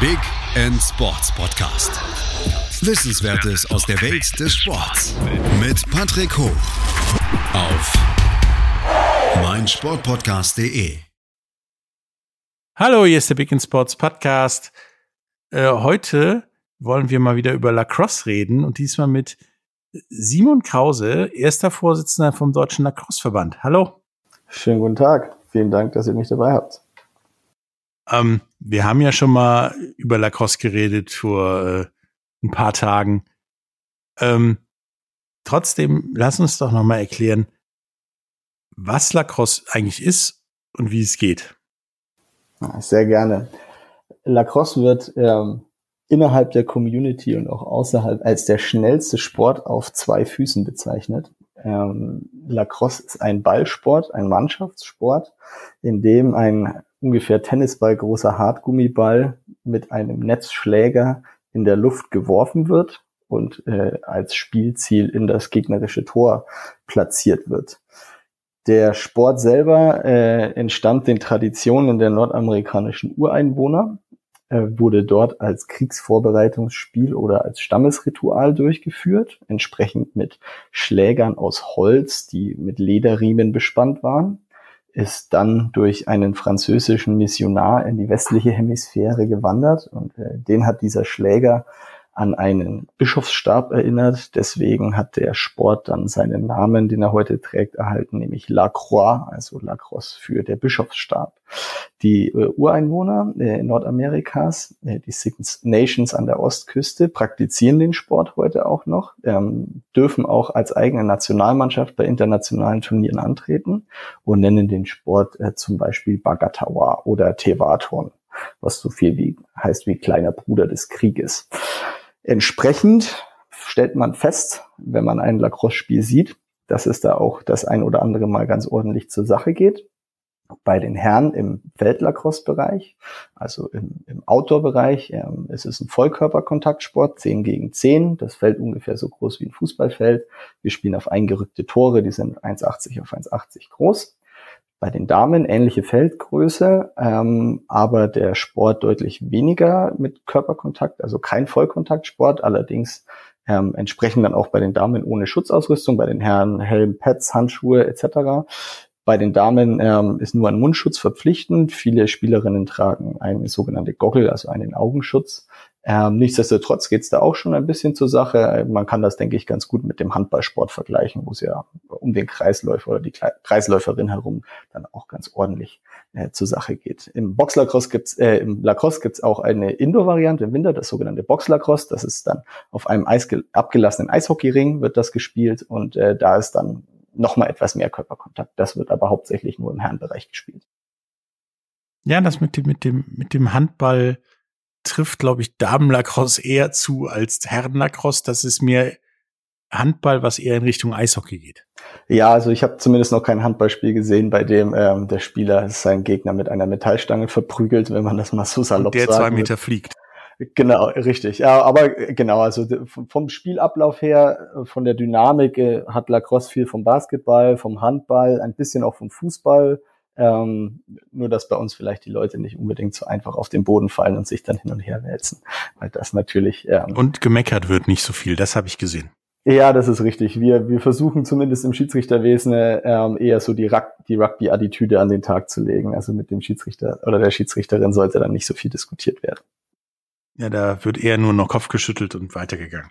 Big End Sports Podcast. Wissenswertes aus der Welt des Sports mit Patrick Hoch auf meinsportpodcast.de. Hallo, hier ist der Big End Sports Podcast. Äh, heute wollen wir mal wieder über Lacrosse reden und diesmal mit Simon Krause, erster Vorsitzender vom Deutschen Lacrosse-Verband. Hallo. Schönen guten Tag. Vielen Dank, dass ihr mich dabei habt. Ähm, wir haben ja schon mal über Lacrosse geredet vor äh, ein paar Tagen. Ähm, trotzdem, lass uns doch noch mal erklären, was Lacrosse eigentlich ist und wie es geht. Sehr gerne. Lacrosse wird ähm, innerhalb der Community und auch außerhalb als der schnellste Sport auf zwei Füßen bezeichnet. Ähm, Lacrosse ist ein Ballsport, ein Mannschaftssport, in dem ein ungefähr Tennisball großer Hartgummiball mit einem Netzschläger in der Luft geworfen wird und äh, als Spielziel in das gegnerische Tor platziert wird. Der Sport selber äh, entstammt den Traditionen der nordamerikanischen Ureinwohner äh, wurde dort als Kriegsvorbereitungsspiel oder als Stammesritual durchgeführt, entsprechend mit Schlägern aus Holz, die mit Lederriemen bespannt waren, ist dann durch einen französischen Missionar in die westliche Hemisphäre gewandert und äh, den hat dieser Schläger an einen Bischofsstab erinnert. Deswegen hat der Sport dann seinen Namen, den er heute trägt, erhalten, nämlich La Croix, also La Crosse für der Bischofsstab. Die äh, Ureinwohner äh, Nordamerikas, äh, die Six Nations an der Ostküste, praktizieren den Sport heute auch noch, ähm, dürfen auch als eigene Nationalmannschaft bei internationalen Turnieren antreten und nennen den Sport äh, zum Beispiel Bagatawa oder Tewaton was so viel wie heißt wie kleiner Bruder des Krieges. Entsprechend stellt man fest, wenn man ein Lacrosse-Spiel sieht, dass es da auch das ein oder andere Mal ganz ordentlich zur Sache geht. Bei den Herren im Feldlacrosse-Bereich, also im, im Outdoor-Bereich, ähm, ist es ein Vollkörperkontaktsport, 10 gegen 10. Das Feld ungefähr so groß wie ein Fußballfeld. Wir spielen auf eingerückte Tore, die sind 1,80 auf 1,80 groß. Bei den Damen ähnliche Feldgröße, ähm, aber der Sport deutlich weniger mit Körperkontakt, also kein Vollkontaktsport, allerdings ähm, entsprechend dann auch bei den Damen ohne Schutzausrüstung, bei den Herren Helm, Pads, Handschuhe etc. Bei den Damen ähm, ist nur ein Mundschutz verpflichtend. Viele Spielerinnen tragen eine sogenannte Goggle, also einen Augenschutz. Ähm, nichtsdestotrotz geht es da auch schon ein bisschen zur Sache. Man kann das, denke ich, ganz gut mit dem Handballsport vergleichen, wo es ja um den Kreisläufer oder die Kreisläuferin herum dann auch ganz ordentlich äh, zur Sache geht. Im Boxlacrosse gibt's, äh, im Lacrosse gibt's auch eine Indoor-Variante im Winter, das sogenannte Boxlacrosse. Das ist dann auf einem Eis abgelassenen Eishockeyring wird das gespielt und äh, da ist dann nochmal etwas mehr Körperkontakt. Das wird aber hauptsächlich nur im Herrenbereich gespielt. Ja, das mit dem, mit dem, mit dem Handball trifft, glaube ich, Damenlacrosse eher zu als Herrenlacrosse. Das ist mir Handball, was eher in Richtung Eishockey geht. Ja, also ich habe zumindest noch kein Handballspiel gesehen, bei dem ähm, der Spieler seinen Gegner mit einer Metallstange verprügelt, wenn man das mal so salopp sagt. Der zwei Meter fliegt. Genau, richtig. Ja, aber genau, also vom Spielablauf her, von der Dynamik äh, hat Lacrosse viel vom Basketball, vom Handball, ein bisschen auch vom Fußball. Ähm, nur, dass bei uns vielleicht die Leute nicht unbedingt so einfach auf den Boden fallen und sich dann hin und her wälzen. Weil das natürlich. Ähm, und gemeckert wird nicht so viel, das habe ich gesehen. Ja, das ist richtig. Wir, wir versuchen zumindest im Schiedsrichterwesen ähm, eher so die, Rug die Rugby-Attitüde an den Tag zu legen. Also mit dem Schiedsrichter oder der Schiedsrichterin sollte dann nicht so viel diskutiert werden. Ja, da wird eher nur noch Kopf geschüttelt und weitergegangen.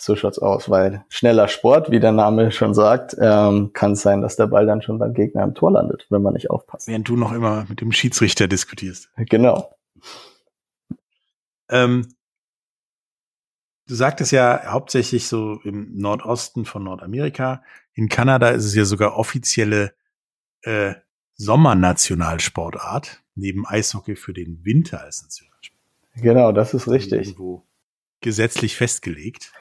So schaut's aus, weil schneller Sport, wie der Name schon sagt, ähm, kann es sein, dass der Ball dann schon beim Gegner im Tor landet, wenn man nicht aufpasst. Während du noch immer mit dem Schiedsrichter diskutierst. Genau. Ähm, du sagtest ja hauptsächlich so im Nordosten von Nordamerika. In Kanada ist es ja sogar offizielle äh, Sommernationalsportart, neben Eishockey für den Winter als Nationalsport. Genau, das ist richtig. Irgendwo gesetzlich festgelegt.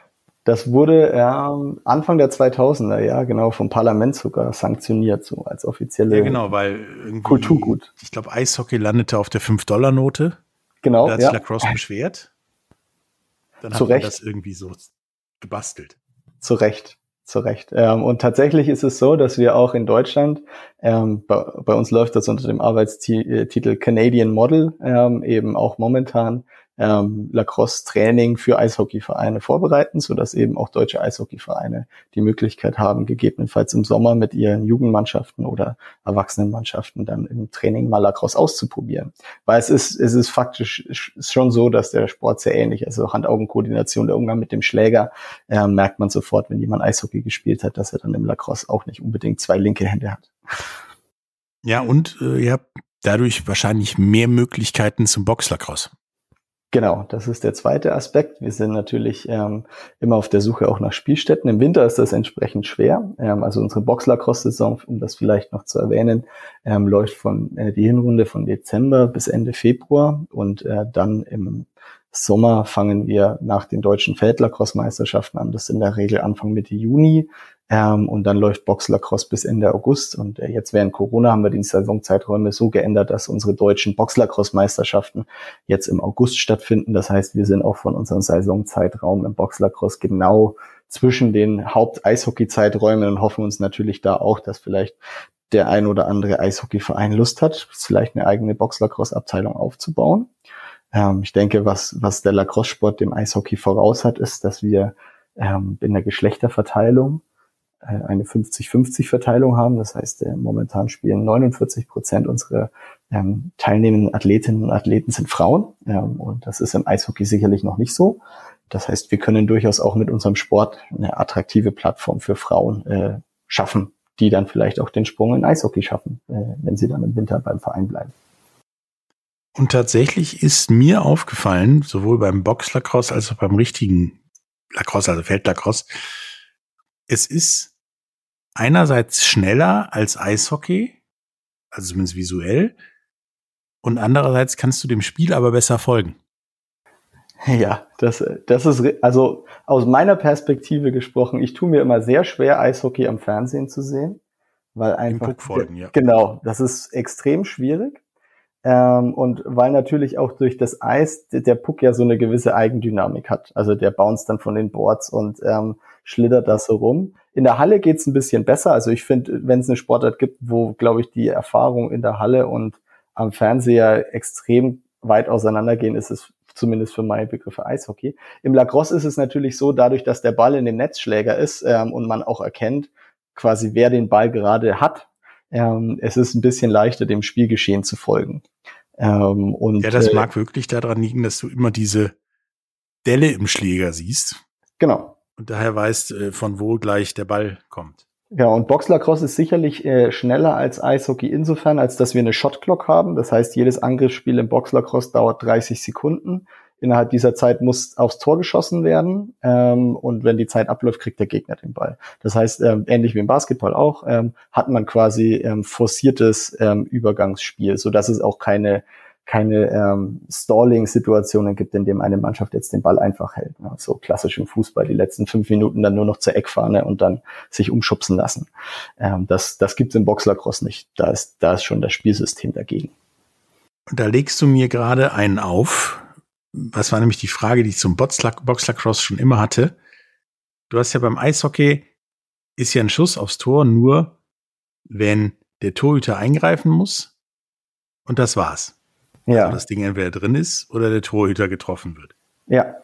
Das wurde ähm, Anfang der 2000er, ja, genau, vom Parlament sogar sanktioniert, so als offizielle ja, genau, weil Kulturgut. Ich glaube, Eishockey landete auf der 5-Dollar-Note. Genau. Da hat sich Lacrosse beschwert. Dann Zu hat Recht. man das irgendwie so gebastelt. Zu Recht. Zu Recht. Ähm, und tatsächlich ist es so, dass wir auch in Deutschland, ähm, bei, bei uns läuft das unter dem Arbeitstitel Canadian Model, ähm, eben auch momentan ähm, Lacrosse-Training für Eishockeyvereine vorbereiten, sodass eben auch deutsche Eishockeyvereine die Möglichkeit haben, gegebenenfalls im Sommer mit ihren Jugendmannschaften oder Erwachsenenmannschaften dann im Training mal Lacrosse auszuprobieren. Weil es ist, es ist faktisch schon so, dass der Sport sehr ähnlich ist. Also Hand-Augen-Koordination, der Umgang mit dem Schläger, äh, merkt man sofort, wenn jemand Eishockey gespielt hat, dass er dann im Lacrosse auch nicht unbedingt zwei linke Hände hat. Ja, und äh, ihr habt dadurch wahrscheinlich mehr Möglichkeiten zum Boxlacrosse. Genau, das ist der zweite Aspekt. Wir sind natürlich ähm, immer auf der Suche auch nach Spielstätten. Im Winter ist das entsprechend schwer. Ähm, also unsere Boxlacrosse-Saison, um das vielleicht noch zu erwähnen, ähm, läuft von äh, die Hinrunde von Dezember bis Ende Februar und äh, dann im Sommer fangen wir nach den deutschen Feldlacrosse-Meisterschaften an. Das ist in der Regel Anfang Mitte Juni. Ähm, und dann läuft Boxlacrosse bis Ende August. Und äh, jetzt während Corona haben wir die Saisonzeiträume so geändert, dass unsere deutschen Boxlacrosse-Meisterschaften jetzt im August stattfinden. Das heißt, wir sind auch von unserem Saisonzeitraum im Boxlacrosse genau zwischen den Haupt-Eishockey-Zeiträumen und hoffen uns natürlich da auch, dass vielleicht der ein oder andere Eishockeyverein Lust hat, vielleicht eine eigene Boxlacrosse-Abteilung aufzubauen. Ähm, ich denke, was, was der Lacrosse-Sport dem Eishockey voraus hat, ist, dass wir ähm, in der Geschlechterverteilung eine 50-50-Verteilung haben. Das heißt, äh, momentan spielen 49 Prozent unserer ähm, teilnehmenden Athletinnen und Athleten sind Frauen. Ähm, und das ist im Eishockey sicherlich noch nicht so. Das heißt, wir können durchaus auch mit unserem Sport eine attraktive Plattform für Frauen äh, schaffen, die dann vielleicht auch den Sprung in Eishockey schaffen, äh, wenn sie dann im Winter beim Verein bleiben. Und tatsächlich ist mir aufgefallen, sowohl beim Boxlacrosse als auch beim richtigen Lacrosse, also Feldlacrosse, es ist einerseits schneller als Eishockey, also zumindest visuell, und andererseits kannst du dem Spiel aber besser folgen. Ja, das, das ist, also aus meiner Perspektive gesprochen, ich tue mir immer sehr schwer, Eishockey am Fernsehen zu sehen, weil einfach. Folgen, ja. Genau, das ist extrem schwierig. Ähm, und weil natürlich auch durch das Eis der Puck ja so eine gewisse Eigendynamik hat. Also der bounce dann von den Boards und ähm, schlittert da so rum. In der Halle geht's ein bisschen besser. Also ich finde, wenn es eine Sportart gibt, wo, glaube ich, die Erfahrung in der Halle und am Fernseher extrem weit auseinandergehen, ist es zumindest für meine Begriffe Eishockey. Im Lacrosse ist es natürlich so, dadurch, dass der Ball in dem Netzschläger ist ähm, und man auch erkennt, quasi wer den Ball gerade hat, ähm, es ist ein bisschen leichter, dem Spielgeschehen zu folgen. Ähm, und, ja, das äh, mag wirklich daran liegen, dass du immer diese Delle im Schläger siehst. Genau. Und daher weißt, äh, von wo gleich der Ball kommt. Ja, und Boxlacrosse ist sicherlich äh, schneller als Eishockey insofern, als dass wir eine Shotclock haben. Das heißt, jedes Angriffsspiel im Boxlacrosse dauert 30 Sekunden. Innerhalb dieser Zeit muss aufs Tor geschossen werden ähm, und wenn die Zeit abläuft, kriegt der Gegner den Ball. Das heißt, ähm, ähnlich wie im Basketball auch, ähm, hat man quasi ähm, forciertes ähm, Übergangsspiel, so dass es auch keine keine ähm, Stalling-Situationen gibt, in dem eine Mannschaft jetzt den Ball einfach hält. Ne? So klassisch im Fußball, die letzten fünf Minuten dann nur noch zur Eckfahne und dann sich umschubsen lassen. Ähm, das das gibt's im Boxlacrosse nicht. Da ist, da ist schon das Spielsystem dagegen. Da legst du mir gerade einen auf, was war nämlich die Frage, die ich zum Boxlacrosse schon immer hatte. Du hast ja beim Eishockey, ist ja ein Schuss aufs Tor nur, wenn der Torhüter eingreifen muss. Und das war's. Ja. Also das Ding entweder drin ist oder der Torhüter getroffen wird. Ja.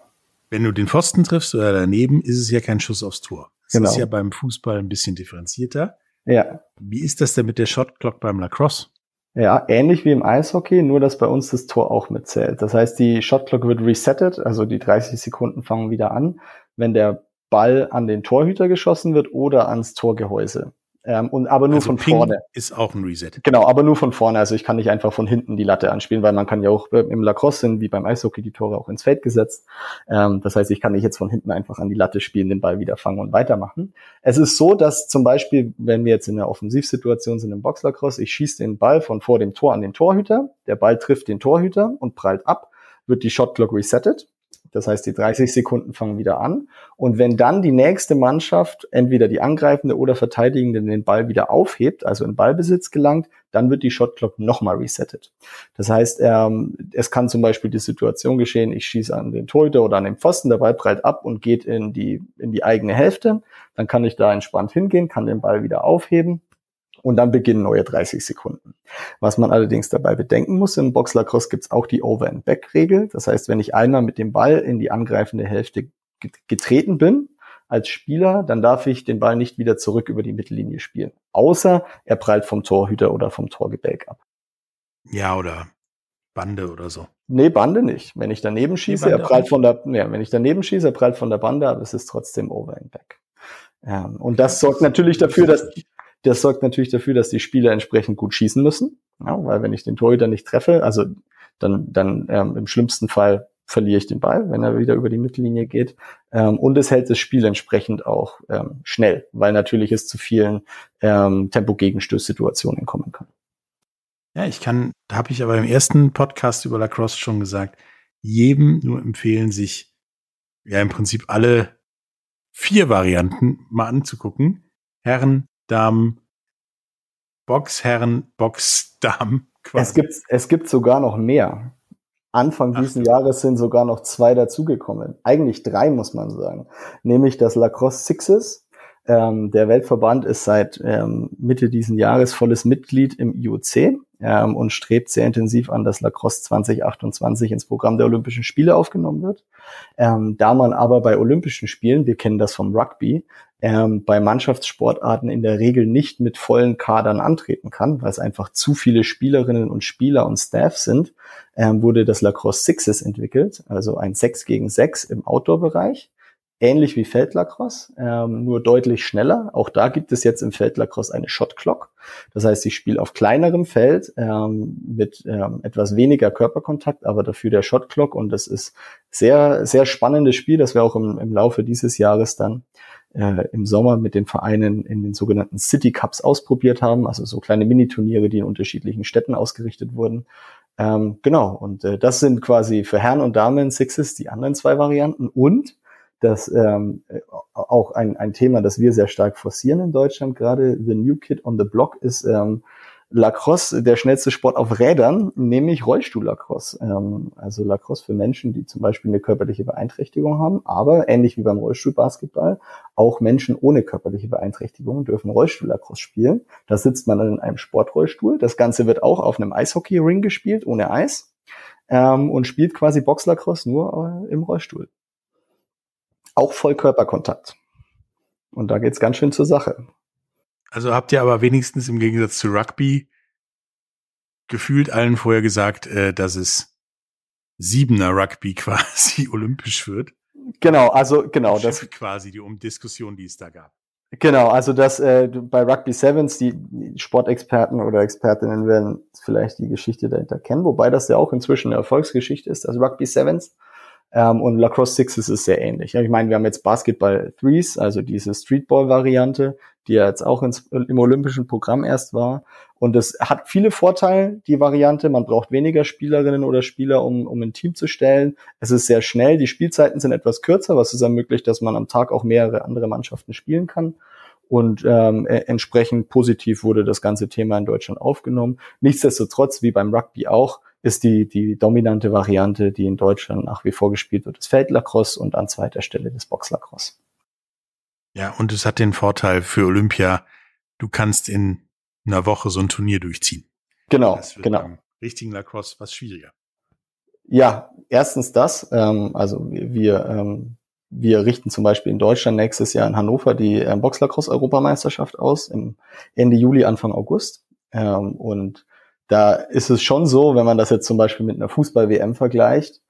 Wenn du den Pfosten triffst oder daneben, ist es ja kein Schuss aufs Tor. Das genau. ist ja beim Fußball ein bisschen differenzierter. Ja. Wie ist das denn mit der Shotclock beim Lacrosse? Ja, ähnlich wie im Eishockey, nur dass bei uns das Tor auch mitzählt. Das heißt, die Shotclock wird resettet, also die 30 Sekunden fangen wieder an, wenn der Ball an den Torhüter geschossen wird oder ans Torgehäuse. Ähm, und aber nur also von Ping vorne. Ist auch ein Reset. Genau, aber nur von vorne. Also ich kann nicht einfach von hinten die Latte anspielen, weil man kann ja auch im Lacrosse sind, wie beim Eishockey, die Tore auch ins Feld gesetzt. Ähm, das heißt, ich kann nicht jetzt von hinten einfach an die Latte spielen, den Ball wieder fangen und weitermachen. Es ist so, dass zum Beispiel, wenn wir jetzt in einer Offensivsituation sind im Boxlacrosse, ich schieße den Ball von vor dem Tor an den Torhüter, der Ball trifft den Torhüter und prallt ab, wird die Shotclock resettet das heißt, die 30 Sekunden fangen wieder an. Und wenn dann die nächste Mannschaft, entweder die angreifende oder verteidigende, den Ball wieder aufhebt, also in Ballbesitz gelangt, dann wird die Shotclock nochmal resettet. Das heißt, ähm, es kann zum Beispiel die Situation geschehen, ich schieße an den Torhüter oder an den Pfosten, der Ball prallt ab und geht in die, in die eigene Hälfte. Dann kann ich da entspannt hingehen, kann den Ball wieder aufheben und dann beginnen neue 30 Sekunden. Was man allerdings dabei bedenken muss, im Boxlacrosse gibt es auch die Over-and-Back-Regel. Das heißt, wenn ich einmal mit dem Ball in die angreifende Hälfte getreten bin, als Spieler, dann darf ich den Ball nicht wieder zurück über die Mittellinie spielen. Außer er prallt vom Torhüter oder vom Torgebälk ab. Ja, oder Bande oder so. Nee, Bande nicht. Wenn ich daneben schieße, er prallt von der, ja, wenn ich daneben schieße, er prallt von der Bande, aber es ist trotzdem over and back. Ja, und das sorgt natürlich dafür, dass, das sorgt natürlich dafür, dass die Spieler entsprechend gut schießen müssen. Ja, weil wenn ich den Torhüter nicht treffe, also dann, dann ähm, im schlimmsten Fall verliere ich den Ball, wenn er wieder über die Mittellinie geht. Ähm, und es hält das Spiel entsprechend auch ähm, schnell, weil natürlich es zu vielen ähm, Tempo-Gegenstößsituationen kommen kann. Ja, ich kann, da habe ich aber im ersten Podcast über Lacrosse schon gesagt, jedem nur empfehlen, sich ja im Prinzip alle vier Varianten mal anzugucken. Herren, Damen, Boxherren, Boxdamen. Es gibt, es gibt sogar noch mehr. Anfang Ach, diesen Jahres sind sogar noch zwei dazugekommen. Eigentlich drei, muss man sagen. Nämlich das Lacrosse Sixes. Ähm, der Weltverband ist seit ähm, Mitte diesen Jahres volles Mitglied im IOC ähm, und strebt sehr intensiv an, dass Lacrosse 2028 ins Programm der Olympischen Spiele aufgenommen wird. Ähm, da man aber bei Olympischen Spielen, wir kennen das vom Rugby, ähm, bei Mannschaftssportarten in der Regel nicht mit vollen Kadern antreten kann, weil es einfach zu viele Spielerinnen und Spieler und Staff sind, ähm, wurde das Lacrosse Sixes entwickelt, also ein 6 gegen 6 im Outdoor-Bereich ähnlich wie Feldlacrosse, ähm, nur deutlich schneller. Auch da gibt es jetzt im Feldlacrosse eine Shot Clock. Das heißt, ich spiele auf kleinerem Feld ähm, mit ähm, etwas weniger Körperkontakt, aber dafür der Shot Clock. Und das ist sehr, sehr spannendes Spiel, das wir auch im, im Laufe dieses Jahres dann äh, im Sommer mit den Vereinen in den sogenannten City Cups ausprobiert haben. Also so kleine Miniturniere, die in unterschiedlichen Städten ausgerichtet wurden. Ähm, genau, und äh, das sind quasi für Herren und Damen Sixes die anderen zwei Varianten. Und das ähm, auch ein, ein Thema, das wir sehr stark forcieren in Deutschland gerade. The New Kid on the Block ist ähm, Lacrosse, der schnellste Sport auf Rädern, nämlich Rollstuhl-Lacrosse. Ähm, also Lacrosse für Menschen, die zum Beispiel eine körperliche Beeinträchtigung haben, aber ähnlich wie beim Rollstuhlbasketball, auch Menschen ohne körperliche Beeinträchtigung dürfen Rollstuhl-Lacrosse spielen. Da sitzt man dann in einem Sportrollstuhl. Das Ganze wird auch auf einem Eishockey-Ring gespielt, ohne Eis. Ähm, und spielt quasi Boxlacrosse nur äh, im Rollstuhl auch Vollkörperkontakt. Und da geht's ganz schön zur Sache. Also habt ihr aber wenigstens im Gegensatz zu Rugby gefühlt allen vorher gesagt, äh, dass es Siebener Rugby quasi olympisch wird. Genau, also genau das quasi die um Diskussion, die es da gab. Genau, also das äh, bei Rugby Sevens die, die Sportexperten oder Expertinnen werden vielleicht die Geschichte dahinter kennen, wobei das ja auch inzwischen eine Erfolgsgeschichte ist. Also Rugby Sevens ähm, und Lacrosse Sixes ist sehr ähnlich. Ich meine, wir haben jetzt Basketball Threes, also diese Streetball-Variante, die ja jetzt auch ins, im olympischen Programm erst war. Und es hat viele Vorteile, die Variante. Man braucht weniger Spielerinnen oder Spieler, um, um ein Team zu stellen. Es ist sehr schnell. Die Spielzeiten sind etwas kürzer, was es ermöglicht, dass man am Tag auch mehrere andere Mannschaften spielen kann. Und ähm, e, entsprechend positiv wurde das ganze Thema in Deutschland aufgenommen. Nichtsdestotrotz, wie beim Rugby auch, ist die, die dominante Variante, die in Deutschland nach wie vor gespielt wird, das Feldlacrosse und an zweiter Stelle das Boxlacrosse. Ja, und es hat den Vorteil für Olympia, du kannst in einer Woche so ein Turnier durchziehen. Genau, genau. richtigen Lacrosse was schwieriger. Ja, erstens das. Ähm, also wir, ähm, wir richten zum Beispiel in Deutschland nächstes Jahr in Hannover die ähm, Boxlacrosse-Europameisterschaft aus, im Ende Juli, Anfang August. Ähm, und da ist es schon so, wenn man das jetzt zum Beispiel mit einer Fußball-WM vergleicht,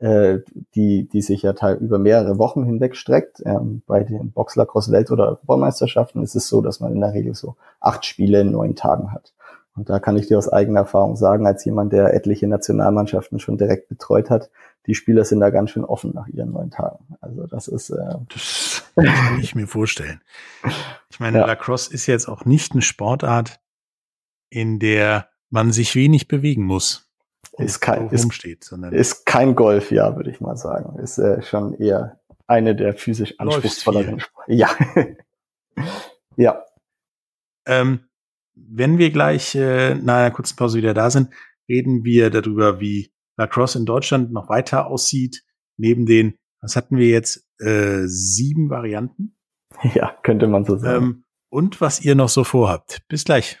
äh, die, die sich ja teil über mehrere Wochen hinweg streckt. Ähm, bei den Boxlacrosse-Welt- oder Europameisterschaften ist es so, dass man in der Regel so acht Spiele in neun Tagen hat. Und da kann ich dir aus eigener Erfahrung sagen, als jemand, der etliche Nationalmannschaften schon direkt betreut hat, die Spieler sind da ganz schön offen nach ihren neun Tagen. Also das ist. Äh das kann ich mir vorstellen. Ich meine, ja. Lacrosse ist jetzt auch nicht eine Sportart, in der man sich wenig bewegen muss. Ist kein, ist, steht, ist kein Golf, ja, würde ich mal sagen. Ist äh, schon eher eine der physisch anspruchsvolleren. Ja. ja. Ähm, wenn wir gleich äh, nach einer kurzen Pause wieder da sind, reden wir darüber, wie Lacrosse in Deutschland noch weiter aussieht, neben den, was hatten wir jetzt, äh, sieben Varianten? Ja, könnte man so sagen. Ähm, und was ihr noch so vorhabt. Bis gleich.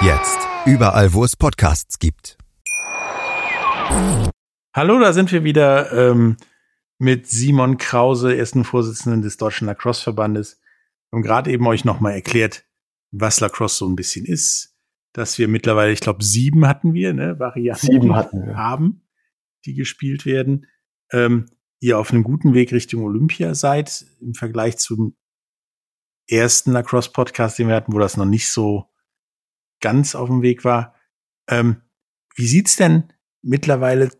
Jetzt. Überall, wo es Podcasts gibt. Hallo, da sind wir wieder ähm, mit Simon Krause, ersten Vorsitzenden des Deutschen Lacrosse-Verbandes. Wir haben gerade eben euch nochmal erklärt, was Lacrosse so ein bisschen ist. Dass wir mittlerweile, ich glaube, sieben hatten wir, ne, Varianten Sieben hatten wir. haben, die gespielt werden. Ähm, ihr auf einem guten Weg Richtung Olympia seid, im Vergleich zum ersten Lacrosse-Podcast, den wir hatten, wo das noch nicht so ganz auf dem Weg war. Ähm, wie sieht's denn mittlerweile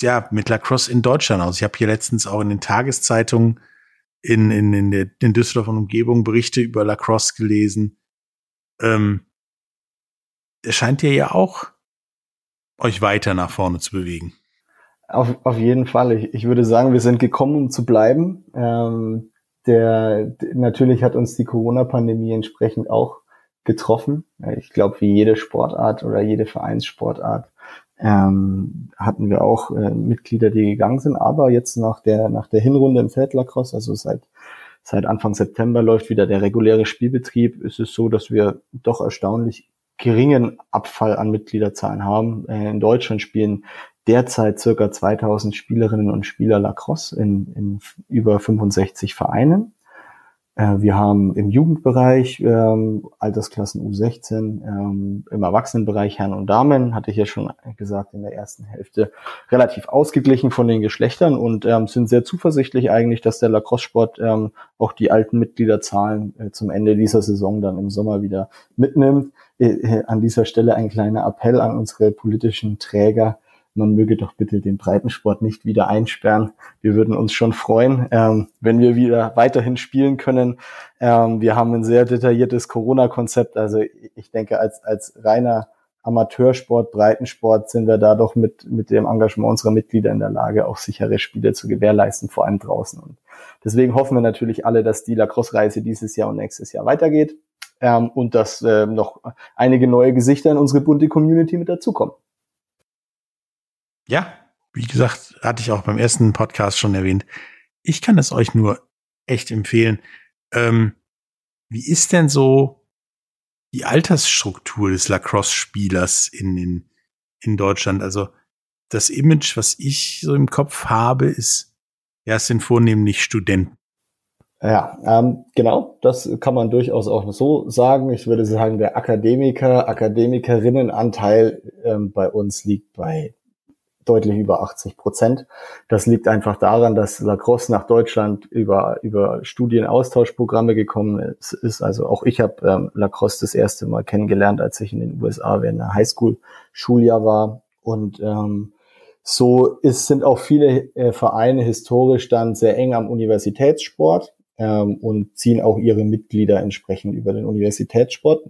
ja mit Lacrosse in Deutschland aus? Ich habe hier letztens auch in den Tageszeitungen in, in, in, der, in Düsseldorf und Umgebung Berichte über Lacrosse gelesen. Ähm, es scheint ihr ja auch euch weiter nach vorne zu bewegen. Auf, auf jeden Fall. Ich, ich würde sagen, wir sind gekommen, um zu bleiben. Ähm, der, natürlich hat uns die Corona-Pandemie entsprechend auch getroffen. Ich glaube, wie jede Sportart oder jede Vereinssportart ähm, hatten wir auch äh, Mitglieder, die gegangen sind. Aber jetzt nach der nach der Hinrunde im Feldlacrosse, also seit seit Anfang September läuft wieder der reguläre Spielbetrieb, ist es so, dass wir doch erstaunlich geringen Abfall an Mitgliederzahlen haben. Äh, in Deutschland spielen derzeit circa 2000 Spielerinnen und Spieler Lacrosse in, in über 65 Vereinen. Äh, wir haben im Jugendbereich ähm, Altersklassen U16, ähm, im Erwachsenenbereich Herren und Damen, hatte ich ja schon gesagt, in der ersten Hälfte relativ ausgeglichen von den Geschlechtern und ähm, sind sehr zuversichtlich eigentlich, dass der Lacrosse-Sport ähm, auch die alten Mitgliederzahlen äh, zum Ende dieser Saison dann im Sommer wieder mitnimmt. Äh, äh an dieser Stelle ein kleiner Appell an unsere politischen Träger, man möge doch bitte den Breitensport nicht wieder einsperren. Wir würden uns schon freuen, ähm, wenn wir wieder weiterhin spielen können. Ähm, wir haben ein sehr detailliertes Corona-Konzept. Also ich denke, als, als reiner Amateursport, Breitensport sind wir da doch mit, mit dem Engagement unserer Mitglieder in der Lage, auch sichere Spiele zu gewährleisten, vor allem draußen. Und deswegen hoffen wir natürlich alle, dass die Lacrosse-Reise dieses Jahr und nächstes Jahr weitergeht ähm, und dass äh, noch einige neue Gesichter in unsere bunte Community mit dazukommen. Ja, wie gesagt, hatte ich auch beim ersten Podcast schon erwähnt. Ich kann es euch nur echt empfehlen. Ähm, wie ist denn so die Altersstruktur des Lacrosse-Spielers in, in, in Deutschland? Also das Image, was ich so im Kopf habe, ist, ja, es sind vornehmlich Studenten. Ja, ähm, genau, das kann man durchaus auch so sagen. Ich würde sagen, der Akademiker, Akademikerinnenanteil ähm, bei uns liegt bei deutlich über 80 Prozent. Das liegt einfach daran, dass Lacrosse nach Deutschland über, über Studienaustauschprogramme gekommen ist. Also auch ich habe ähm, Lacrosse das erste Mal kennengelernt, als ich in den USA während der Highschool-Schuljahr war. Und ähm, so ist, sind auch viele äh, Vereine historisch dann sehr eng am Universitätssport ähm, und ziehen auch ihre Mitglieder entsprechend über den Universitätssport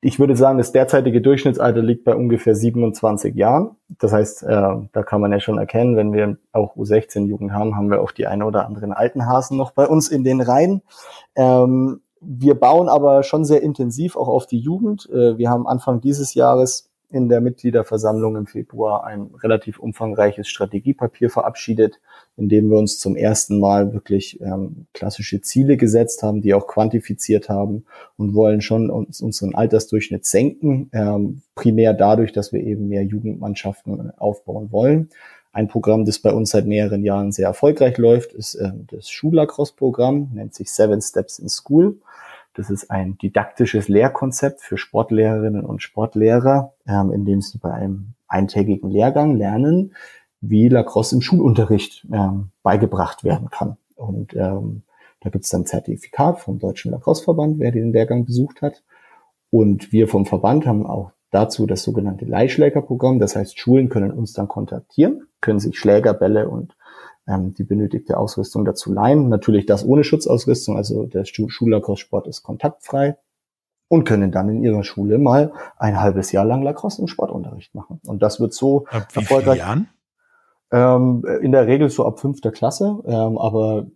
ich würde sagen, das derzeitige Durchschnittsalter liegt bei ungefähr 27 Jahren. Das heißt, äh, da kann man ja schon erkennen, wenn wir auch U16-Jugend haben, haben wir auch die ein oder anderen alten Hasen noch bei uns in den Reihen. Ähm, wir bauen aber schon sehr intensiv auch auf die Jugend. Äh, wir haben Anfang dieses Jahres in der Mitgliederversammlung im Februar ein relativ umfangreiches Strategiepapier verabschiedet, in dem wir uns zum ersten Mal wirklich ähm, klassische Ziele gesetzt haben, die auch quantifiziert haben und wollen schon uns, unseren Altersdurchschnitt senken, ähm, primär dadurch, dass wir eben mehr Jugendmannschaften aufbauen wollen. Ein Programm, das bei uns seit mehreren Jahren sehr erfolgreich läuft, ist äh, das Schulacross-Programm, nennt sich Seven Steps in School. Das ist ein didaktisches Lehrkonzept für Sportlehrerinnen und Sportlehrer, ähm, in dem sie bei einem eintägigen Lehrgang lernen, wie Lacrosse im Schulunterricht ähm, beigebracht werden kann. Und ähm, da gibt es dann Zertifikat vom Deutschen Lacrosse-Verband, wer den Lehrgang besucht hat. Und wir vom Verband haben auch dazu das sogenannte Leihschlägerprogramm. Das heißt, Schulen können uns dann kontaktieren, können sich Schläger, Bälle und ähm, die benötigte Ausrüstung dazu leihen. Natürlich das ohne Schutzausrüstung, also der Schullacrosse-Sport ist kontaktfrei und können dann in ihrer Schule mal ein halbes Jahr lang Lacrosse und Sportunterricht machen. Und das wird so Ab wie erfolgreich. Jahren? Ähm, in der Regel so ab fünfter Klasse, ähm, aber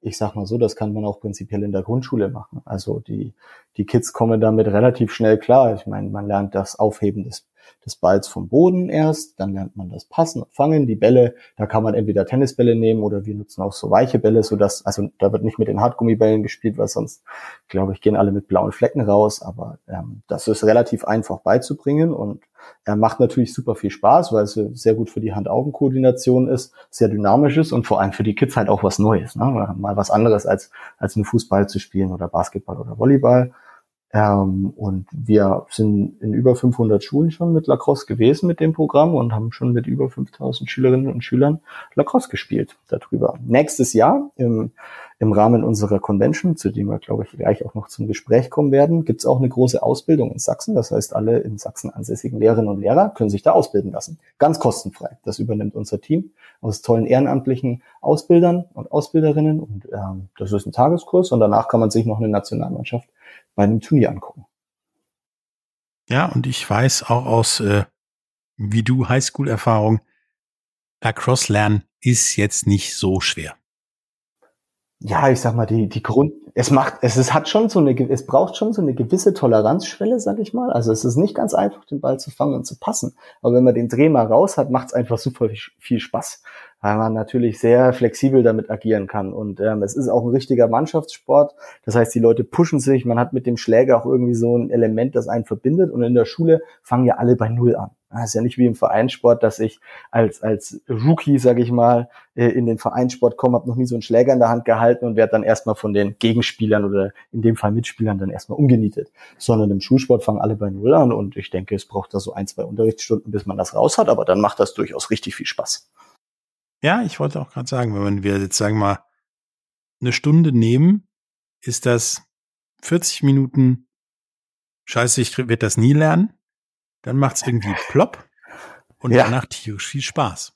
ich sag mal so, das kann man auch prinzipiell in der Grundschule machen. Also die, die Kids kommen damit relativ schnell klar. Ich meine, man lernt das Aufheben des des Balls vom Boden erst, dann lernt man das Passen und Fangen, die Bälle, da kann man entweder Tennisbälle nehmen oder wir nutzen auch so weiche Bälle, so dass also da wird nicht mit den Hartgummibällen gespielt, weil sonst, glaube ich, gehen alle mit blauen Flecken raus, aber ähm, das ist relativ einfach beizubringen und er macht natürlich super viel Spaß, weil es sehr gut für die Hand-Augen-Koordination ist, sehr dynamisch ist und vor allem für die Kids halt auch was Neues, ne? mal was anderes als als nur Fußball zu spielen oder Basketball oder Volleyball. Ähm, und wir sind in über 500 Schulen schon mit Lacrosse gewesen mit dem Programm und haben schon mit über 5000 Schülerinnen und Schülern Lacrosse gespielt darüber. Nächstes Jahr im, im Rahmen unserer Convention, zu dem wir, glaube ich, gleich auch noch zum Gespräch kommen werden, gibt es auch eine große Ausbildung in Sachsen. Das heißt, alle in Sachsen ansässigen Lehrerinnen und Lehrer können sich da ausbilden lassen. Ganz kostenfrei. Das übernimmt unser Team aus tollen ehrenamtlichen Ausbildern und Ausbilderinnen. Und ähm, das ist ein Tageskurs und danach kann man sich noch eine Nationalmannschaft bei einem Turnier angucken. Ja, und ich weiß auch aus, äh, wie du Highschool-Erfahrung, Lacrosse lernen ist jetzt nicht so schwer. Ja, ich sag mal, die, die Grund, es macht, es ist, hat schon so eine, es braucht schon so eine gewisse Toleranzschwelle, sag ich mal. Also es ist nicht ganz einfach, den Ball zu fangen und zu passen. Aber wenn man den Dreh mal raus hat, macht es einfach super viel Spaß weil man natürlich sehr flexibel damit agieren kann. Und ähm, es ist auch ein richtiger Mannschaftssport. Das heißt, die Leute pushen sich, man hat mit dem Schläger auch irgendwie so ein Element, das einen verbindet. Und in der Schule fangen ja alle bei Null an. Das ist ja nicht wie im Vereinssport, dass ich als, als Rookie, sage ich mal, äh, in den Vereinssport komme, habe noch nie so einen Schläger in der Hand gehalten und werde dann erstmal von den Gegenspielern oder in dem Fall Mitspielern dann erstmal umgenietet. Sondern im Schulsport fangen alle bei Null an und ich denke, es braucht da so ein, zwei Unterrichtsstunden, bis man das raus hat, aber dann macht das durchaus richtig viel Spaß. Ja, ich wollte auch gerade sagen, wenn wir jetzt sagen wir mal eine Stunde nehmen, ist das 40 Minuten Scheiße, ich werde das nie lernen. Dann macht es irgendwie plopp und ja. danach tierisch viel Spaß.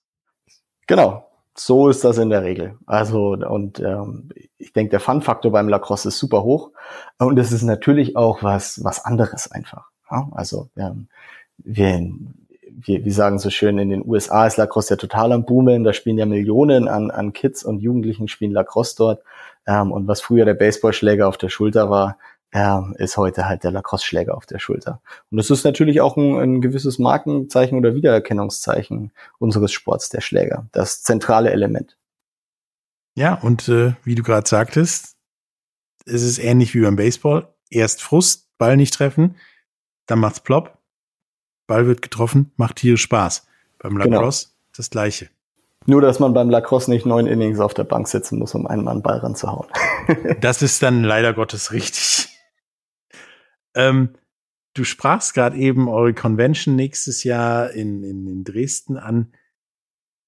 Genau, so ist das in der Regel. Also und ähm, ich denke, der Fun-Faktor beim Lacrosse ist super hoch und es ist natürlich auch was was anderes einfach. Ja? Also ähm, wir wir, wir sagen so schön, in den USA ist Lacrosse ja total am Boomen. Da spielen ja Millionen an, an Kids und Jugendlichen spielen Lacrosse dort. Ähm, und was früher der Baseballschläger auf der Schulter war, ähm, ist heute halt der Lacrosse-Schläger auf der Schulter. Und das ist natürlich auch ein, ein gewisses Markenzeichen oder Wiedererkennungszeichen unseres Sports, der Schläger. Das zentrale Element. Ja, und äh, wie du gerade sagtest, es ist ähnlich wie beim Baseball. Erst Frust, Ball nicht treffen, dann macht's plopp, Ball wird getroffen, macht hier Spaß. Beim genau. Lacrosse genau. das Gleiche. Nur, dass man beim Lacrosse nicht neun Innings auf der Bank sitzen muss, um einen Mann Ball ranzuhauen. das ist dann leider Gottes richtig. Ähm, du sprachst gerade eben eure Convention nächstes Jahr in, in, in Dresden an.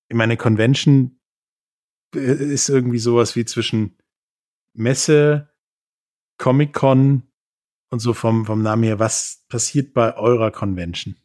Ich meine, Convention äh, ist irgendwie sowas wie zwischen Messe, Comic-Con und so vom, vom Namen her. Was passiert bei eurer Convention?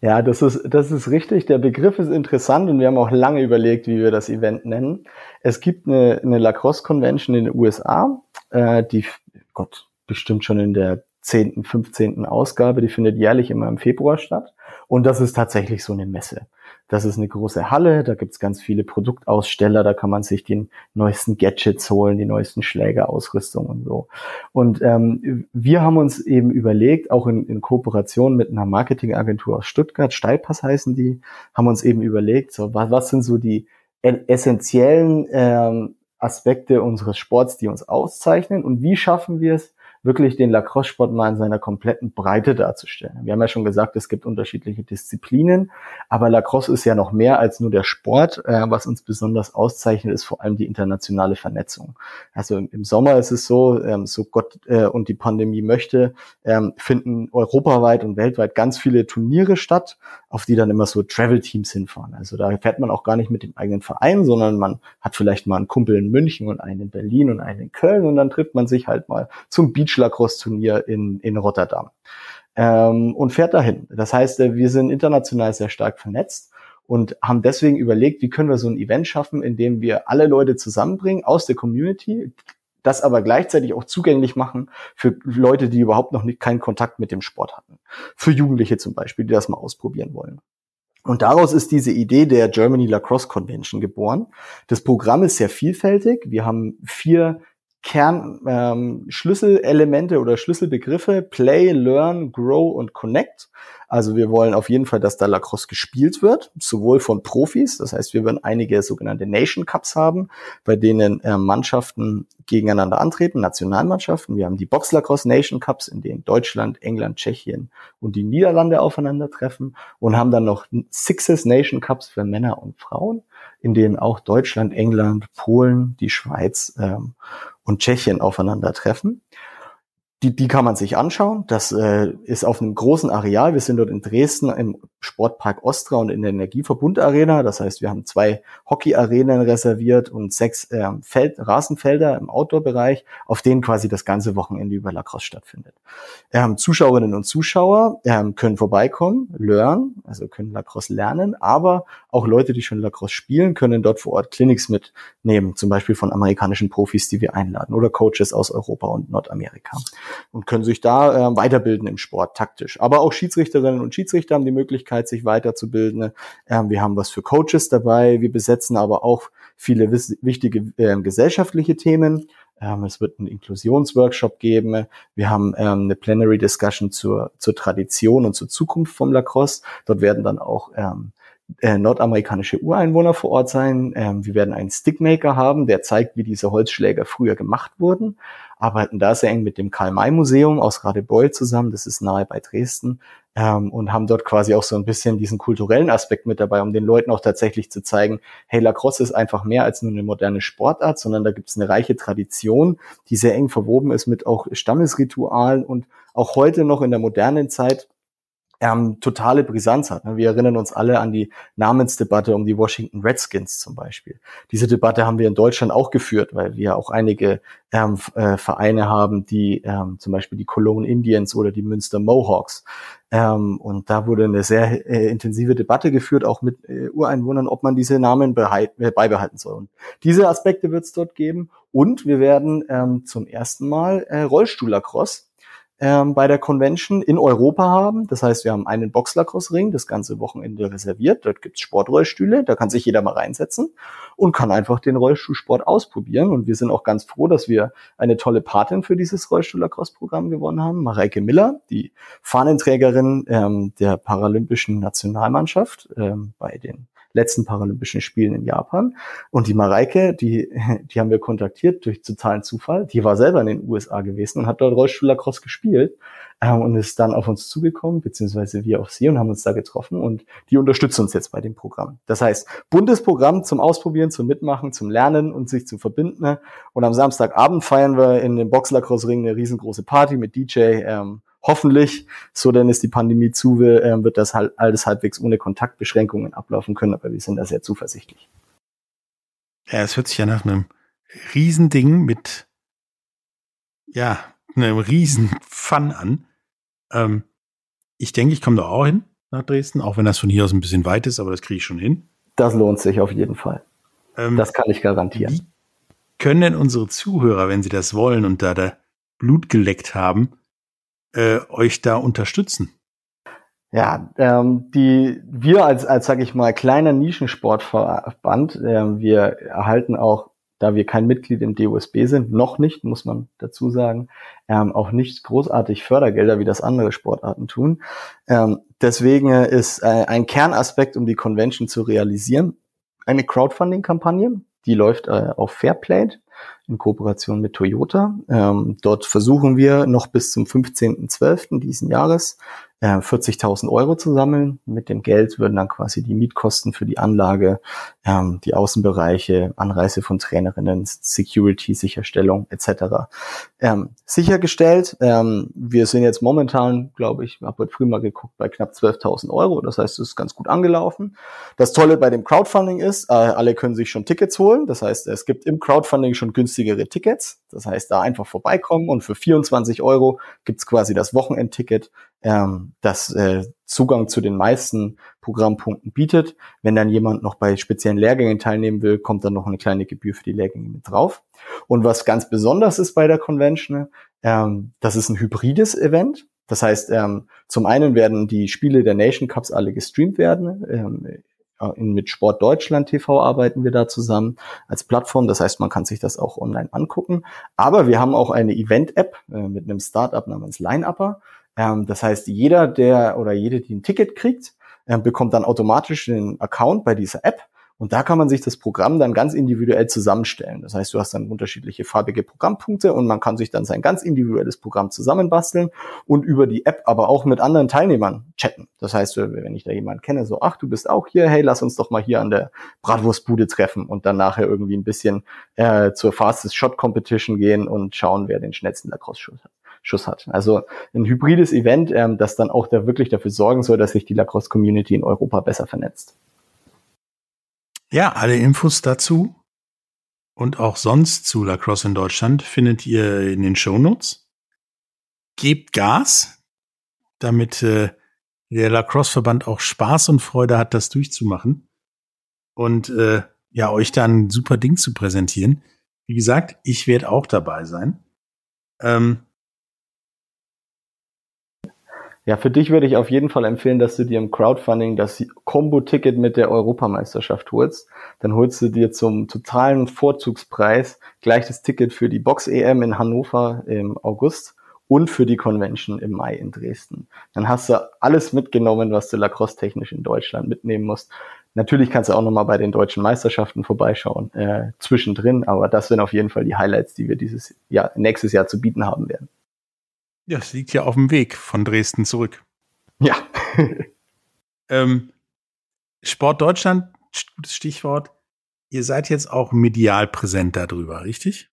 Ja, das ist, das ist richtig. Der Begriff ist interessant und wir haben auch lange überlegt, wie wir das Event nennen. Es gibt eine, eine Lacrosse Convention in den USA, äh, die, Gott, bestimmt schon in der 10., 15. Ausgabe, die findet jährlich immer im Februar statt. Und das ist tatsächlich so eine Messe. Das ist eine große Halle, da gibt's ganz viele Produktaussteller, da kann man sich die neuesten Gadgets holen, die neuesten Schlägerausrüstung und so. Und ähm, wir haben uns eben überlegt, auch in, in Kooperation mit einer Marketingagentur aus Stuttgart, Steilpass heißen die, haben uns eben überlegt, so was, was sind so die essentiellen ähm, Aspekte unseres Sports, die uns auszeichnen und wie schaffen wir es, wirklich den Lacrosse-Sport mal in seiner kompletten Breite darzustellen. Wir haben ja schon gesagt, es gibt unterschiedliche Disziplinen, aber Lacrosse ist ja noch mehr als nur der Sport. Äh, was uns besonders auszeichnet, ist vor allem die internationale Vernetzung. Also im Sommer ist es so, ähm, so Gott äh, und die Pandemie möchte, ähm, finden europaweit und weltweit ganz viele Turniere statt, auf die dann immer so Travel-Teams hinfahren. Also da fährt man auch gar nicht mit dem eigenen Verein, sondern man hat vielleicht mal einen Kumpel in München und einen in Berlin und einen in Köln und dann trifft man sich halt mal zum Beach Beach-Lacrosse-Turnier in, in Rotterdam ähm, und fährt dahin. Das heißt, äh, wir sind international sehr stark vernetzt und haben deswegen überlegt, wie können wir so ein Event schaffen, in dem wir alle Leute zusammenbringen aus der Community, das aber gleichzeitig auch zugänglich machen für Leute, die überhaupt noch nicht, keinen Kontakt mit dem Sport hatten. Für Jugendliche zum Beispiel, die das mal ausprobieren wollen. Und daraus ist diese Idee der Germany Lacrosse Convention geboren. Das Programm ist sehr vielfältig. Wir haben vier Kern-Schlüsselelemente ähm, oder Schlüsselbegriffe, Play, Learn, Grow und Connect. Also wir wollen auf jeden Fall, dass da Lacrosse gespielt wird, sowohl von Profis, das heißt, wir werden einige sogenannte Nation Cups haben, bei denen äh, Mannschaften gegeneinander antreten, Nationalmannschaften. Wir haben die Box Lacrosse Nation Cups, in denen Deutschland, England, Tschechien und die Niederlande aufeinandertreffen und haben dann noch Sixes Nation Cups für Männer und Frauen, in denen auch Deutschland, England, Polen, die Schweiz ähm, und Tschechien aufeinandertreffen die, die kann man sich anschauen. Das äh, ist auf einem großen Areal. Wir sind dort in Dresden im Sportpark Ostra und in der Energieverbund Arena. Das heißt, wir haben zwei Hockey-Arenen reserviert und sechs äh, Feld, Rasenfelder im Outdoor-Bereich, auf denen quasi das ganze Wochenende über Lacrosse stattfindet. Ähm, Zuschauerinnen und Zuschauer ähm, können vorbeikommen, lernen, also können Lacrosse lernen, aber auch Leute, die schon Lacrosse spielen, können dort vor Ort Clinics mitnehmen, zum Beispiel von amerikanischen Profis, die wir einladen oder Coaches aus Europa und Nordamerika und können sich da äh, weiterbilden im Sport taktisch. Aber auch Schiedsrichterinnen und Schiedsrichter haben die Möglichkeit, sich weiterzubilden. Ähm, wir haben was für Coaches dabei. Wir besetzen aber auch viele wichtige äh, gesellschaftliche Themen. Ähm, es wird einen Inklusionsworkshop geben. Wir haben ähm, eine Plenary Discussion zur, zur Tradition und zur Zukunft vom Lacrosse. Dort werden dann auch ähm, äh, nordamerikanische Ureinwohner vor Ort sein. Ähm, wir werden einen Stickmaker haben, der zeigt, wie diese Holzschläger früher gemacht wurden. Arbeiten da sehr eng mit dem Karl-May-Museum aus Radebeul zusammen, das ist nahe bei Dresden, ähm, und haben dort quasi auch so ein bisschen diesen kulturellen Aspekt mit dabei, um den Leuten auch tatsächlich zu zeigen, hey, Lacrosse ist einfach mehr als nur eine moderne Sportart, sondern da gibt es eine reiche Tradition, die sehr eng verwoben ist mit auch Stammesritualen und auch heute noch in der modernen Zeit ähm, totale Brisanz hat. Ne? Wir erinnern uns alle an die Namensdebatte um die Washington Redskins zum Beispiel. Diese Debatte haben wir in Deutschland auch geführt, weil wir auch einige ähm, äh, Vereine haben, die ähm, zum Beispiel die Cologne Indians oder die Münster Mohawks. Ähm, und da wurde eine sehr äh, intensive Debatte geführt, auch mit äh, Ureinwohnern, ob man diese Namen äh, beibehalten soll. Und diese Aspekte wird es dort geben. Und wir werden ähm, zum ersten Mal äh, Rollstuhlacrosse ähm, bei der Convention in Europa haben. Das heißt, wir haben einen Boxlacrosse-Ring das ganze Wochenende reserviert. Dort gibt's Sportrollstühle, da kann sich jeder mal reinsetzen und kann einfach den Rollstuhlsport ausprobieren. Und wir sind auch ganz froh, dass wir eine tolle Patin für dieses Rollstuhl-Lacrosse-Programm gewonnen haben, Mareike Miller, die Fahnenträgerin ähm, der paralympischen Nationalmannschaft ähm, bei den letzten Paralympischen Spielen in Japan. Und die Mareike, die, die haben wir kontaktiert durch totalen Zufall. Die war selber in den USA gewesen und hat dort Rollstuhl-Lacrosse gespielt ähm, und ist dann auf uns zugekommen, beziehungsweise wir auf sie und haben uns da getroffen und die unterstützt uns jetzt bei dem Programm. Das heißt, buntes Programm zum Ausprobieren, zum Mitmachen, zum Lernen und sich zu verbinden. Und am Samstagabend feiern wir in dem Boxlacrosse-Ring eine riesengroße Party mit DJ. Ähm, hoffentlich, so denn es die Pandemie zu will, äh, wird das halt alles halbwegs ohne Kontaktbeschränkungen ablaufen können, aber wir sind da sehr zuversichtlich. Ja, es hört sich ja nach einem Riesending mit, ja, einem riesen Fun an. Ähm, ich denke, ich komme da auch hin nach Dresden, auch wenn das von hier aus ein bisschen weit ist, aber das kriege ich schon hin. Das lohnt sich auf jeden Fall. Ähm, das kann ich garantieren. Wie können denn unsere Zuhörer, wenn sie das wollen und da da Blut geleckt haben, äh, euch da unterstützen? Ja, ähm, die wir als als sage ich mal kleiner Nischensportverband, äh, wir erhalten auch, da wir kein Mitglied im DOSB sind, noch nicht, muss man dazu sagen, ähm, auch nicht großartig Fördergelder, wie das andere Sportarten tun. Ähm, deswegen ist äh, ein Kernaspekt, um die Convention zu realisieren, eine Crowdfunding-Kampagne. Die läuft äh, auf Fairplay in Kooperation mit Toyota. Ähm, dort versuchen wir noch bis zum 15.12. diesen Jahres äh, 40.000 Euro zu sammeln. Mit dem Geld würden dann quasi die Mietkosten für die Anlage, ähm, die Außenbereiche, Anreise von Trainerinnen, Security, Sicherstellung etc. Ähm, sichergestellt. Ähm, wir sind jetzt momentan, glaube ich, habe heute früh mal geguckt, bei knapp 12.000 Euro. Das heißt, es ist ganz gut angelaufen. Das Tolle bei dem Crowdfunding ist, äh, alle können sich schon Tickets holen. Das heißt, es gibt im Crowdfunding schon günstigere Tickets. Das heißt, da einfach vorbeikommen und für 24 Euro gibt's quasi das Wochenendticket ähm, das äh, Zugang zu den meisten Programmpunkten bietet. Wenn dann jemand noch bei speziellen Lehrgängen teilnehmen will, kommt dann noch eine kleine Gebühr für die Lehrgänge mit drauf. Und was ganz besonders ist bei der Convention, ähm, das ist ein hybrides Event. Das heißt, ähm, zum einen werden die Spiele der Nation Cups alle gestreamt werden. Ähm, in, mit Sport Deutschland TV arbeiten wir da zusammen als Plattform. Das heißt, man kann sich das auch online angucken. Aber wir haben auch eine Event-App äh, mit einem Startup namens LineUpper. Ähm, das heißt, jeder, der oder jede, die ein Ticket kriegt, äh, bekommt dann automatisch einen Account bei dieser App und da kann man sich das Programm dann ganz individuell zusammenstellen. Das heißt, du hast dann unterschiedliche farbige Programmpunkte und man kann sich dann sein ganz individuelles Programm zusammenbasteln und über die App aber auch mit anderen Teilnehmern chatten. Das heißt, wenn ich da jemanden kenne, so, ach, du bist auch hier, hey, lass uns doch mal hier an der Bratwurstbude treffen und dann nachher irgendwie ein bisschen äh, zur Fastest Shot Competition gehen und schauen, wer den schnellsten Lacrosse-Schuss hat. Schuss hat. Also ein hybrides Event, ähm, das dann auch da wirklich dafür sorgen soll, dass sich die Lacrosse-Community in Europa besser vernetzt. Ja, alle Infos dazu und auch sonst zu Lacrosse in Deutschland findet ihr in den Shownotes. Gebt Gas, damit äh, der Lacrosse-Verband auch Spaß und Freude hat, das durchzumachen und äh, ja, euch da ein super Ding zu präsentieren. Wie gesagt, ich werde auch dabei sein. Ähm, ja, für dich würde ich auf jeden Fall empfehlen, dass du dir im Crowdfunding das Combo-Ticket mit der Europameisterschaft holst. Dann holst du dir zum totalen Vorzugspreis gleich das Ticket für die Box-EM in Hannover im August und für die Convention im Mai in Dresden. Dann hast du alles mitgenommen, was du lacrosse-technisch in Deutschland mitnehmen musst. Natürlich kannst du auch nochmal bei den deutschen Meisterschaften vorbeischauen, äh, zwischendrin, aber das sind auf jeden Fall die Highlights, die wir dieses Jahr, nächstes Jahr zu bieten haben werden. Ja, es liegt ja auf dem Weg von Dresden zurück. Ja. ähm, Sport Deutschland, gutes Stichwort. Ihr seid jetzt auch medial präsent darüber, richtig?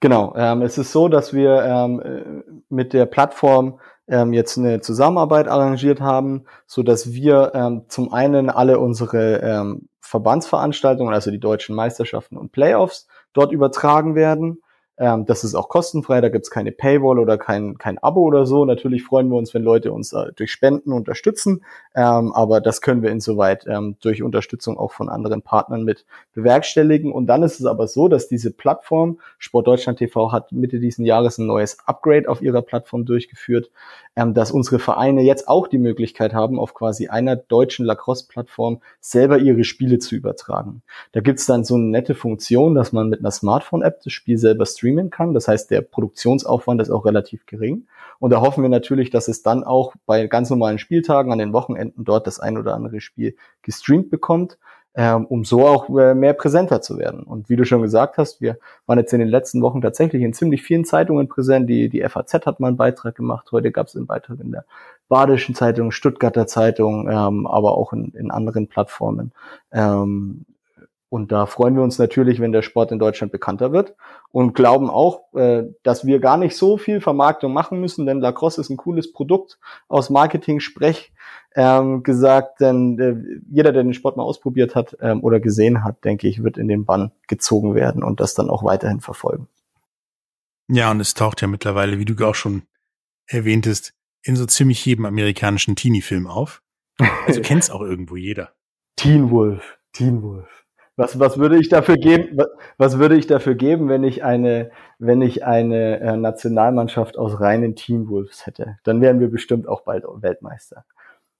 Genau. Ähm, es ist so, dass wir ähm, äh, mit der Plattform ähm, jetzt eine Zusammenarbeit arrangiert haben, so dass wir ähm, zum einen alle unsere ähm, Verbandsveranstaltungen, also die deutschen Meisterschaften und Playoffs, dort übertragen werden. Ähm, das ist auch kostenfrei, da gibt's keine Paywall oder kein, kein Abo oder so. Natürlich freuen wir uns, wenn Leute uns äh, durch Spenden unterstützen, ähm, aber das können wir insoweit ähm, durch Unterstützung auch von anderen Partnern mit bewerkstelligen. Und dann ist es aber so, dass diese Plattform, Sport Deutschland TV hat Mitte diesen Jahres ein neues Upgrade auf ihrer Plattform durchgeführt, ähm, dass unsere Vereine jetzt auch die Möglichkeit haben, auf quasi einer deutschen Lacrosse-Plattform selber ihre Spiele zu übertragen. Da gibt's dann so eine nette Funktion, dass man mit einer Smartphone-App das Spiel selber streamen kann. Das heißt, der Produktionsaufwand ist auch relativ gering. Und da hoffen wir natürlich, dass es dann auch bei ganz normalen Spieltagen an den Wochenenden dort das ein oder andere Spiel gestreamt bekommt ähm, um so auch äh, mehr präsenter zu werden. Und wie du schon gesagt hast, wir waren jetzt in den letzten Wochen tatsächlich in ziemlich vielen Zeitungen präsent. Die, die FAZ hat mal einen Beitrag gemacht. Heute gab es einen Beitrag in der Badischen Zeitung, Stuttgarter Zeitung, ähm, aber auch in, in anderen Plattformen. Ähm, und da freuen wir uns natürlich, wenn der Sport in Deutschland bekannter wird und glauben auch, äh, dass wir gar nicht so viel Vermarktung machen müssen, denn Lacrosse ist ein cooles Produkt aus Marketing-Sprech ähm, gesagt, denn äh, jeder, der den Sport mal ausprobiert hat ähm, oder gesehen hat, denke ich, wird in den Bann gezogen werden und das dann auch weiterhin verfolgen. Ja, und es taucht ja mittlerweile, wie du auch schon erwähntest, in so ziemlich jedem amerikanischen Teenie-Film auf. Also kennt's auch irgendwo jeder. Teen Wolf, Teen Wolf. Was, was würde ich dafür geben? Was, würde ich dafür geben, wenn ich eine, wenn ich eine äh, Nationalmannschaft aus reinen Teen Wolves hätte? Dann wären wir bestimmt auch bald Weltmeister.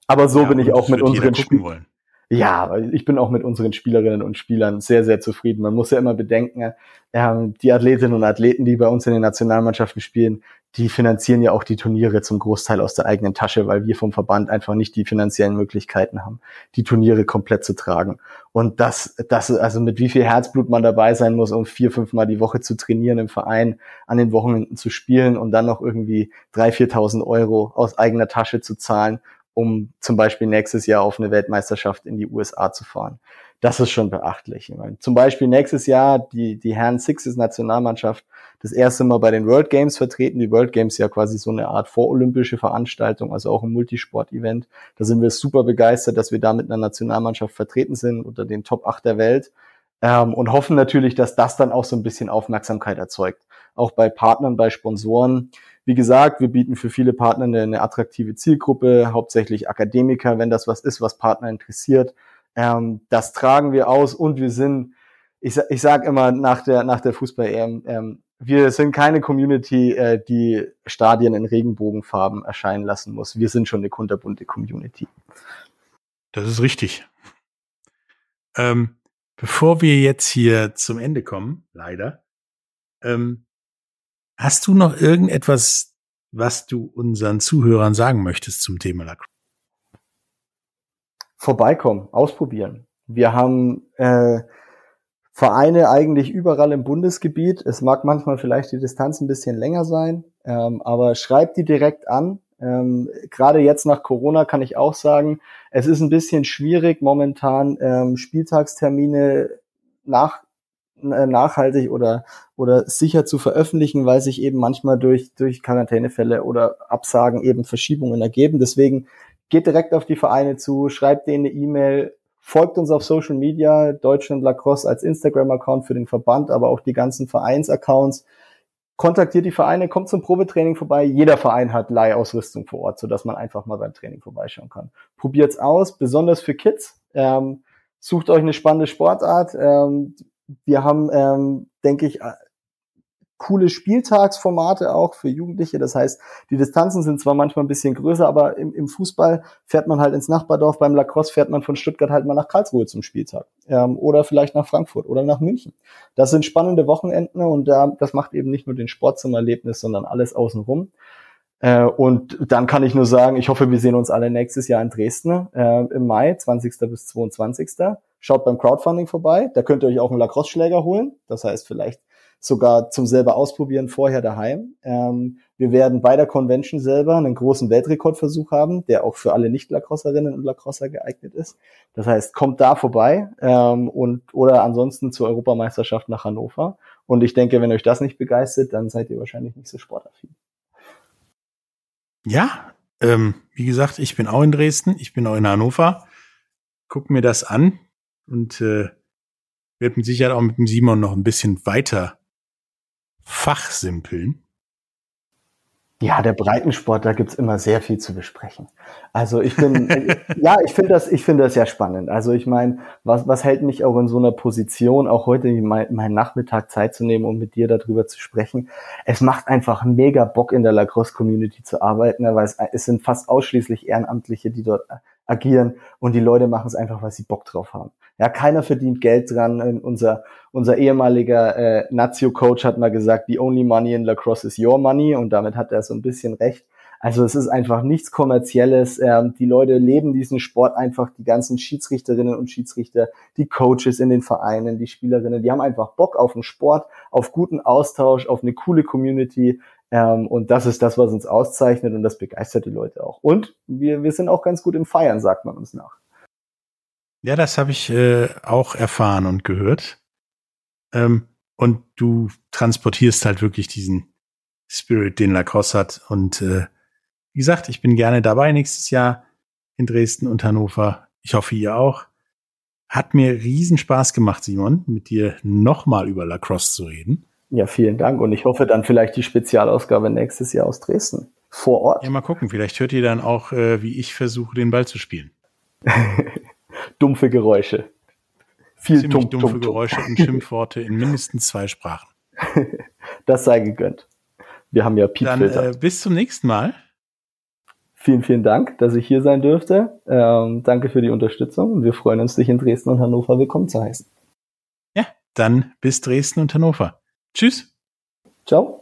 Aber so ja, bin ich auch mit unseren Spielern. Ja, ich bin auch mit unseren Spielerinnen und Spielern sehr, sehr zufrieden. Man muss ja immer bedenken, ähm, die Athletinnen und Athleten, die bei uns in den Nationalmannschaften spielen, die finanzieren ja auch die Turniere zum Großteil aus der eigenen Tasche, weil wir vom Verband einfach nicht die finanziellen Möglichkeiten haben, die Turniere komplett zu tragen. Und das, das, also mit wie viel Herzblut man dabei sein muss, um vier, fünf Mal die Woche zu trainieren im Verein, an den Wochenenden zu spielen und dann noch irgendwie drei, viertausend Euro aus eigener Tasche zu zahlen, um zum Beispiel nächstes Jahr auf eine Weltmeisterschaft in die USA zu fahren das ist schon beachtlich. Ich meine, zum Beispiel nächstes Jahr die, die Herren Sixes Nationalmannschaft das erste Mal bei den World Games vertreten. Die World Games ja quasi so eine Art vorolympische Veranstaltung, also auch ein Multisport-Event. Da sind wir super begeistert, dass wir da mit einer Nationalmannschaft vertreten sind unter den Top 8 der Welt. ähm, und hoffen natürlich, dass das dann auch so ein bisschen Aufmerksamkeit erzeugt. Auch bei Partnern, bei Sponsoren. Wie gesagt, wir bieten für viele Partner eine, eine attraktive Zielgruppe, hauptsächlich Akademiker, wenn das was ist, was Partner interessiert. Ähm, das tragen wir aus und wir sind, ich, ich sage immer nach der, nach der Fußball-EM, ähm, wir sind keine Community, äh, die Stadien in Regenbogenfarben erscheinen lassen muss. Wir sind schon eine kunterbunte Community. Das ist richtig. Ähm, bevor wir jetzt hier zum Ende kommen, leider, ähm, hast du noch irgendetwas, was du unseren Zuhörern sagen möchtest zum Thema Lacrosse? Vorbeikommen, ausprobieren. Wir haben äh, Vereine eigentlich überall im Bundesgebiet. Es mag manchmal vielleicht die Distanz ein bisschen länger sein, ähm, aber schreibt die direkt an. Ähm, Gerade jetzt nach Corona kann ich auch sagen, es ist ein bisschen schwierig momentan ähm, Spieltagstermine nach, äh, nachhaltig oder oder sicher zu veröffentlichen, weil sich eben manchmal durch durch Quarantänefälle oder Absagen eben Verschiebungen ergeben. Deswegen geht direkt auf die Vereine zu, schreibt denen eine E-Mail, Folgt uns auf Social Media, Deutschland Lacrosse als Instagram-Account für den Verband, aber auch die ganzen Vereinsaccounts. Kontaktiert die Vereine, kommt zum Probetraining vorbei. Jeder Verein hat Leihausrüstung vor Ort, sodass man einfach mal beim Training vorbeischauen kann. Probiert's aus, besonders für Kids. Ähm, sucht euch eine spannende Sportart. Ähm, wir haben, ähm, denke ich, coole Spieltagsformate auch für Jugendliche. Das heißt, die Distanzen sind zwar manchmal ein bisschen größer, aber im, im Fußball fährt man halt ins Nachbardorf, beim Lacrosse fährt man von Stuttgart halt mal nach Karlsruhe zum Spieltag ähm, oder vielleicht nach Frankfurt oder nach München. Das sind spannende Wochenenden und da, das macht eben nicht nur den Sport zum Erlebnis, sondern alles außenrum. Äh, und dann kann ich nur sagen, ich hoffe, wir sehen uns alle nächstes Jahr in Dresden äh, im Mai, 20. bis 22. Schaut beim Crowdfunding vorbei. Da könnt ihr euch auch einen Lacrosse-Schläger holen. Das heißt, vielleicht sogar zum selber ausprobieren vorher daheim. Ähm, wir werden bei der Convention selber einen großen Weltrekordversuch haben, der auch für alle Nicht-Lacrosserinnen und Lacrosser geeignet ist. Das heißt, kommt da vorbei ähm, und oder ansonsten zur Europameisterschaft nach Hannover. Und ich denke, wenn euch das nicht begeistert, dann seid ihr wahrscheinlich nicht so sportaffin. Ja, ähm, wie gesagt, ich bin auch in Dresden, ich bin auch in Hannover. Guck mir das an und äh, werde mit Sicherheit auch mit dem Simon noch ein bisschen weiter fachsimpeln? Ja, der Breitensport, da gibt's immer sehr viel zu besprechen. Also ich bin, ja, ich finde das, ich finde das ja spannend. Also ich meine, was, was hält mich auch in so einer Position, auch heute meinen mein Nachmittag Zeit zu nehmen, um mit dir darüber zu sprechen? Es macht einfach mega Bock in der Lacrosse-Community zu arbeiten, weil es, es sind fast ausschließlich Ehrenamtliche, die dort agieren und die Leute machen es einfach, weil sie Bock drauf haben. Ja, keiner verdient Geld dran. Unser, unser ehemaliger äh, Nazio-Coach hat mal gesagt, the only money in lacrosse is your money und damit hat er so ein bisschen recht. Also es ist einfach nichts Kommerzielles. Ähm, die Leute leben diesen Sport einfach, die ganzen Schiedsrichterinnen und Schiedsrichter, die Coaches in den Vereinen, die Spielerinnen, die haben einfach Bock auf den Sport, auf guten Austausch, auf eine coole Community. Ähm, und das ist das, was uns auszeichnet und das begeistert die Leute auch. Und wir, wir sind auch ganz gut im Feiern, sagt man uns nach. Ja, das habe ich äh, auch erfahren und gehört. Ähm, und du transportierst halt wirklich diesen Spirit, den Lacrosse hat. Und äh, wie gesagt, ich bin gerne dabei nächstes Jahr in Dresden und Hannover. Ich hoffe, ihr auch. Hat mir riesen Spaß gemacht, Simon, mit dir nochmal über Lacrosse zu reden. Ja, vielen Dank. Und ich hoffe dann vielleicht die Spezialausgabe nächstes Jahr aus Dresden vor Ort. Ja, mal gucken. Vielleicht hört ihr dann auch, äh, wie ich versuche, den Ball zu spielen. dumpfe Geräusche. Viel Ziemlich dumpf, dumpfe dumpf, Geräusche und Schimpfworte in mindestens zwei Sprachen. das sei gegönnt. Wir haben ja Piepfilter. Dann äh, bis zum nächsten Mal. Vielen, vielen Dank, dass ich hier sein dürfte. Ähm, danke für die Unterstützung und wir freuen uns, dich in Dresden und Hannover willkommen zu heißen. Ja, dann bis Dresden und Hannover. Tschüss. Ciao.